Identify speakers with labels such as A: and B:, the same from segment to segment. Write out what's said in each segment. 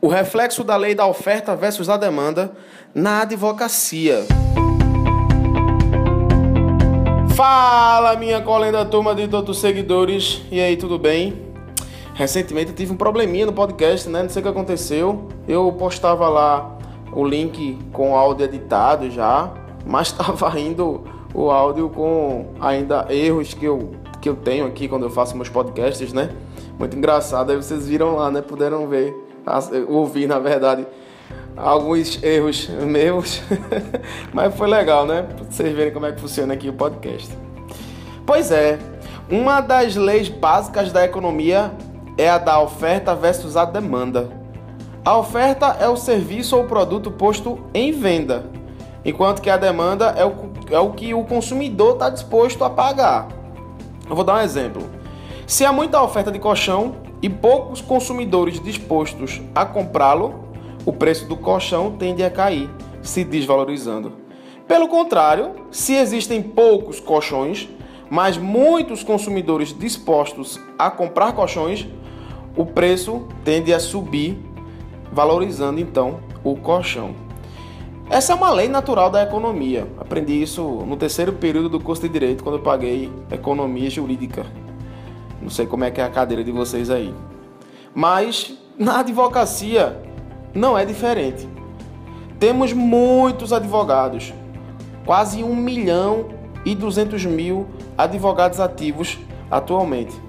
A: O reflexo da lei da oferta versus a demanda na advocacia. Fala, minha colenda turma de todos os seguidores. E aí, tudo bem? Recentemente eu tive um probleminha no podcast, né? Não sei o que aconteceu. Eu postava lá o link com áudio editado já, mas estava indo o áudio com ainda erros que eu, que eu tenho aqui quando eu faço meus podcasts, né? Muito engraçado. Aí vocês viram lá, né? Puderam ver, ouvir, na verdade, alguns erros meus. mas foi legal, né? Pra vocês verem como é que funciona aqui o podcast. Pois é, uma das leis básicas da economia é a da oferta versus a demanda. A oferta é o serviço ou produto posto em venda, enquanto que a demanda é o, é o que o consumidor está disposto a pagar. Eu vou dar um exemplo. Se há muita oferta de colchão e poucos consumidores dispostos a comprá-lo, o preço do colchão tende a cair, se desvalorizando. Pelo contrário, se existem poucos colchões, mas muitos consumidores dispostos a comprar colchões, o preço tende a subir, valorizando então o colchão. Essa é uma lei natural da economia. Aprendi isso no terceiro período do curso de direito, quando eu paguei economia jurídica. Não sei como é que é a cadeira de vocês aí. Mas na advocacia não é diferente. Temos muitos advogados, quase 1 milhão e 200 mil advogados ativos atualmente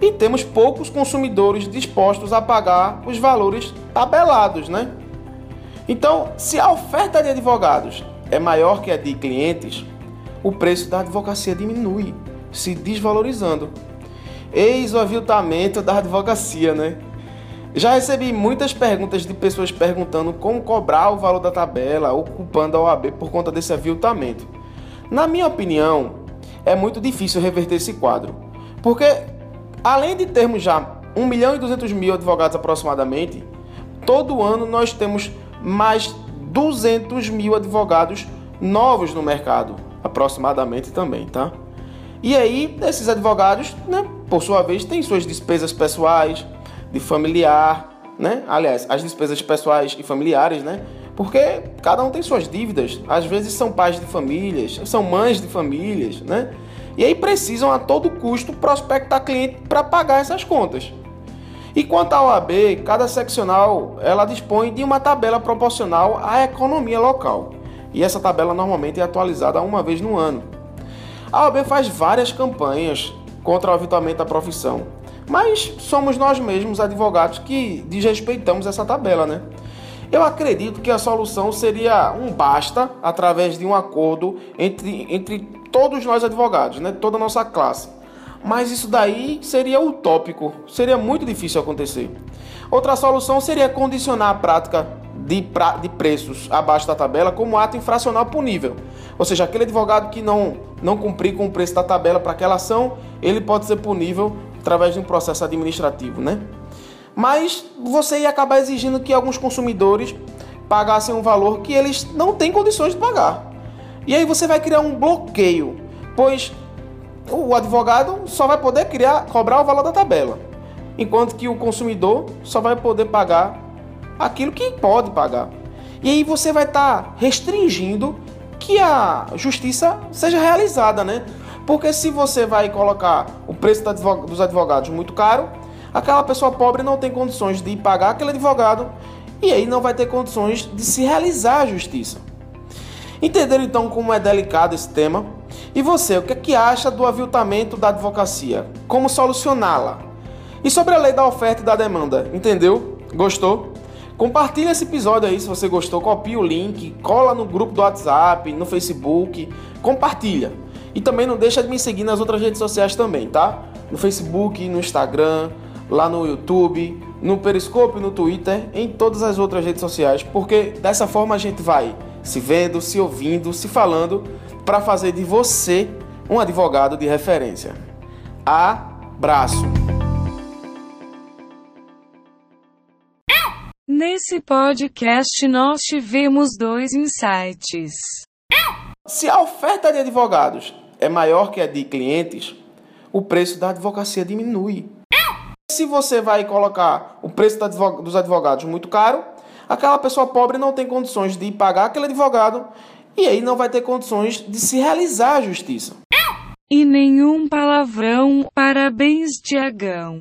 A: e temos poucos consumidores dispostos a pagar os valores tabelados, né? Então, se a oferta de advogados é maior que a de clientes, o preço da advocacia diminui, se desvalorizando. Eis o aviltamento da advocacia, né? Já recebi muitas perguntas de pessoas perguntando como cobrar o valor da tabela, ocupando a OAB por conta desse aviltamento. Na minha opinião, é muito difícil reverter esse quadro, porque Além de termos já 1 milhão e 200 mil advogados aproximadamente, todo ano nós temos mais 200 mil advogados novos no mercado, aproximadamente também, tá? E aí, esses advogados, né, por sua vez, têm suas despesas pessoais, de familiar, né? Aliás, as despesas pessoais e familiares, né? Porque cada um tem suas dívidas. Às vezes são pais de famílias, são mães de famílias, né? E aí precisam a todo custo prospectar cliente para pagar essas contas. E quanto à OAB, cada seccional ela dispõe de uma tabela proporcional à economia local. E essa tabela normalmente é atualizada uma vez no ano. A OAB faz várias campanhas contra o aviltamento da profissão, mas somos nós mesmos advogados que desrespeitamos essa tabela, né? Eu acredito que a solução seria um basta através de um acordo entre, entre todos nós advogados, né? toda a nossa classe. Mas isso daí seria utópico, seria muito difícil acontecer. Outra solução seria condicionar a prática de, pra, de preços abaixo da tabela como ato infracional punível. Ou seja, aquele advogado que não, não cumprir com o preço da tabela para aquela ação, ele pode ser punível através de um processo administrativo, né? Mas você ia acabar exigindo que alguns consumidores pagassem um valor que eles não têm condições de pagar. E aí você vai criar um bloqueio, pois o advogado só vai poder criar, cobrar o valor da tabela, enquanto que o consumidor só vai poder pagar aquilo que pode pagar. E aí você vai estar tá restringindo que a justiça seja realizada, né? Porque se você vai colocar o preço dos advogados muito caro, aquela pessoa pobre não tem condições de pagar aquele advogado e aí não vai ter condições de se realizar a justiça. Entenderam então como é delicado esse tema? E você, o que, é que acha do aviltamento da advocacia? Como solucioná-la? E sobre a lei da oferta e da demanda, entendeu? Gostou? Compartilhe esse episódio aí se você gostou, copie o link, cola no grupo do WhatsApp, no Facebook, compartilha. E também não deixa de me seguir nas outras redes sociais também, tá? No Facebook, no Instagram, lá no YouTube, no Periscope, no Twitter, em todas as outras redes sociais, porque dessa forma a gente vai se vendo, se ouvindo, se falando, para fazer de você um advogado de referência. Abraço!
B: Nesse podcast nós tivemos dois insights.
A: Se a oferta de advogados é maior que a de clientes, o preço da advocacia diminui. Se você vai colocar o preço dos advogados muito caro, aquela pessoa pobre não tem condições de pagar aquele advogado e aí não vai ter condições de se realizar a justiça.
B: E nenhum palavrão, parabéns, Tiagão.